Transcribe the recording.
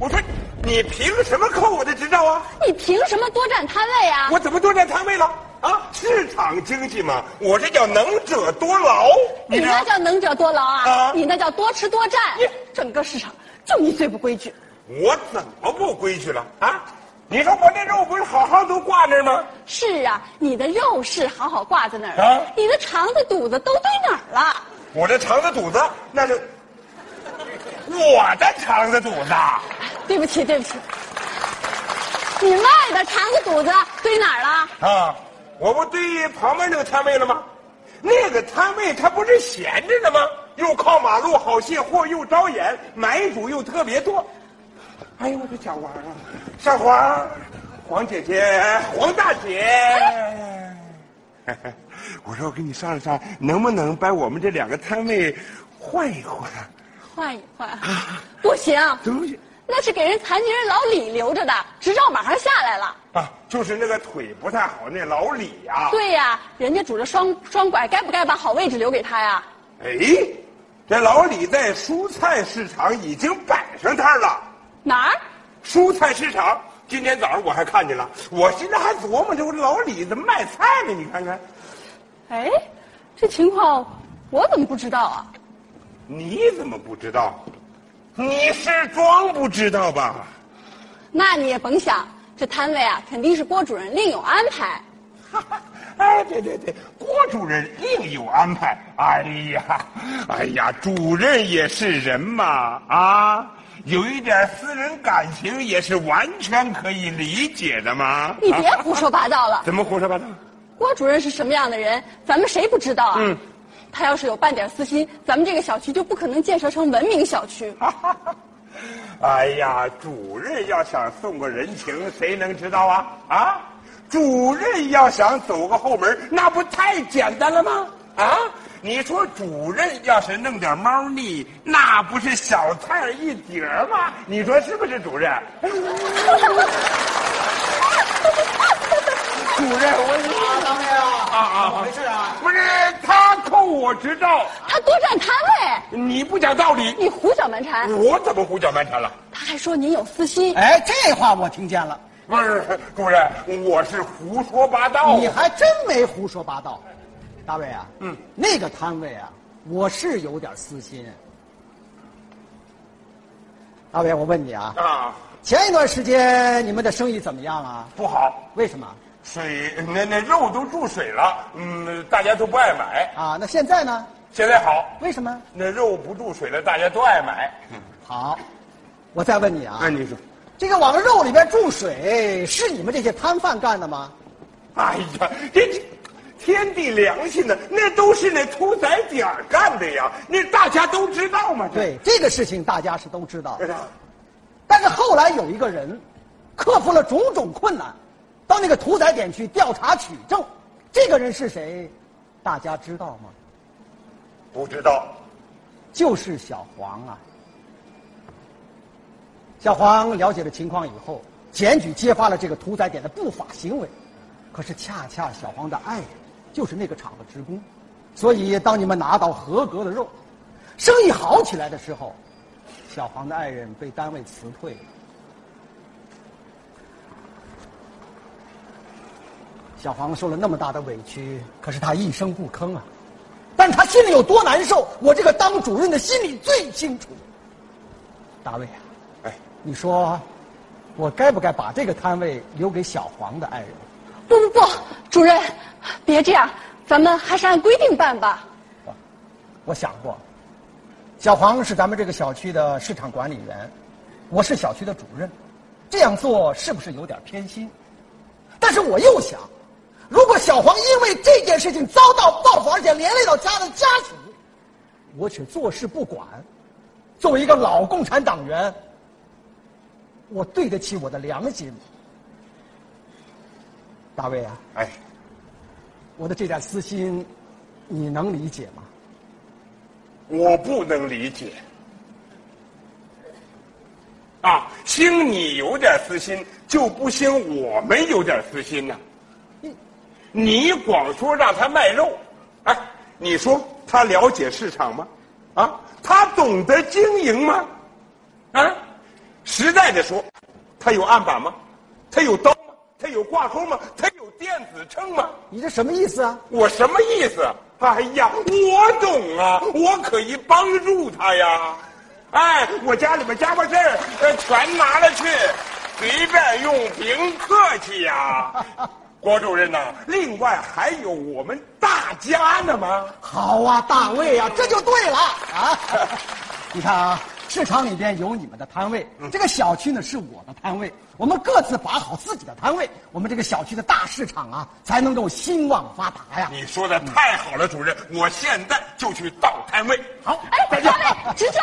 我说你凭什么扣我的执照啊？你凭什么多占摊位啊？我怎么多占摊位了？啊，市场经济嘛，我这叫能者多劳。你那叫能者多劳啊！啊你那叫多吃多占。整个市场就你最不规矩。我怎么不规矩了啊？你说我这肉不是好好都挂那儿吗？是啊，你的肉是好好挂在那儿，啊你的肠子肚子都堆哪儿了？我这肠子肚子那是 我的肠子肚子。对不起，对不起，你卖的肠子肚子堆哪儿了？啊，我不堆旁边那个摊位了吗？那个摊位它不是闲着呢吗？又靠马路，好卸货，又招眼，买主又特别多。哎呦，我的小王啊，小黄，黄姐姐，黄大姐，我说我跟你商量商量，能不能把我们这两个摊位换一换？换一换，啊不行？那是给人残疾人老李留着的，执照马上下来了。啊，就是那个腿不太好那老李呀、对呀、人家拄着双双拐，该不该把好位置留给他呀？哎，这老李在蔬菜市场已经摆上摊了。哪儿？蔬菜市场，今天早上我还看见了，我现在还琢磨着我老李怎么卖菜呢？你看看，哎，这情况我怎么不知道啊？你怎么不知道？你是装不知道吧？那你也甭想，这摊位啊，肯定是郭主任另有安排。哎，对对对，郭主任另有安排。哎呀，哎呀，主任也是人嘛，啊，有一点私人感情也是完全可以理解的嘛。你别啊胡说八道了。怎么胡说八道？郭主任是什么样的人，咱们谁不知道啊？嗯他要是有半点私心，咱们这个小区就不可能建设成文明小区。哎呀，主任要想送个人情，谁能知道啊？啊，主任要想走个后门，那不太简单了吗？啊，你说主任要是弄点猫腻，那不是小菜一碟吗？你说是不是，主任？主任，我啊，当面啊，啊啊没事啊？不是我知道，他多占摊位，你不讲道理，你胡搅蛮缠。我怎么胡搅蛮缠了？他还说您有私心，哎，这话我听见了，不是，主任，我是胡说八道。你还真没胡说八道。大卫啊，嗯，那个摊位啊，我是有点私心。大卫，我问你啊，啊前一段时间你们的生意怎么样啊？不好，为什么水那那肉都注水了，嗯，大家都不爱买。啊？那现在呢？现在好，为什么？那肉不注水了，大家都爱买。好，我再问你啊，那你说，这个往肉里边注水是你们这些摊贩干的吗？哎呀，这这天地良心呢，那都是那屠宰点儿干的呀，那大家都知道嘛。对，这个事情大家是都知道的。但是后来有一个人，克服了种种困难，到那个屠宰点去调查取证。这个人是谁？大家知道吗？不知道。就是小黄啊。小黄了解了情况以后，检举揭发了这个屠宰点的不法行为。可是恰恰小黄的爱人就是那个厂的职工，所以当你们拿到合格的肉，生意好起来的时候，小黄的爱人被单位辞退了。小黄受了那么大的委屈，可是他一声不吭啊。但他心里有多难受，我这个当主任的心里最清楚。大卫啊，哎，你说，我该不该把这个摊位留给小黄的爱人？不不不，主任，别这样，咱们还是按规定办吧。我想过，小黄是咱们这个小区的市场管理员，我是小区的主任，这样做是不是有点偏心？但是我又想，如果小黄因为这件事情遭到报复，而且连累到家的家属，我却坐视不管，作为一个老共产党员，我对得起我的良心。大卫啊，哎，我的这点私心，你能理解吗？我不能理解。啊，兴你有点私心，就不兴我们有点私心呐、你光说让他卖肉，哎，你说他了解市场吗？啊，他懂得经营吗？啊，实在的说，他有案板吗？他有刀吗？他有挂钩吗？他有电子秤吗？你这什么意思啊？我什么意思？哎呀，我懂啊，我可以帮助他呀。哎，我家里面家伙事儿，呃，全拿了去，随便用，别客气呀。郭主任呐、另外还有我们大家呢吗？好啊，大卫啊，这就对了啊！你看啊，市场里边有你们的摊位，这个小区呢是我的摊位，我们各自把好自己的摊位，我们这个小区的大市场啊才能够兴旺发达呀。你说的太好了，主任，我现在就去倒摊位。好，哎，小磊，执照。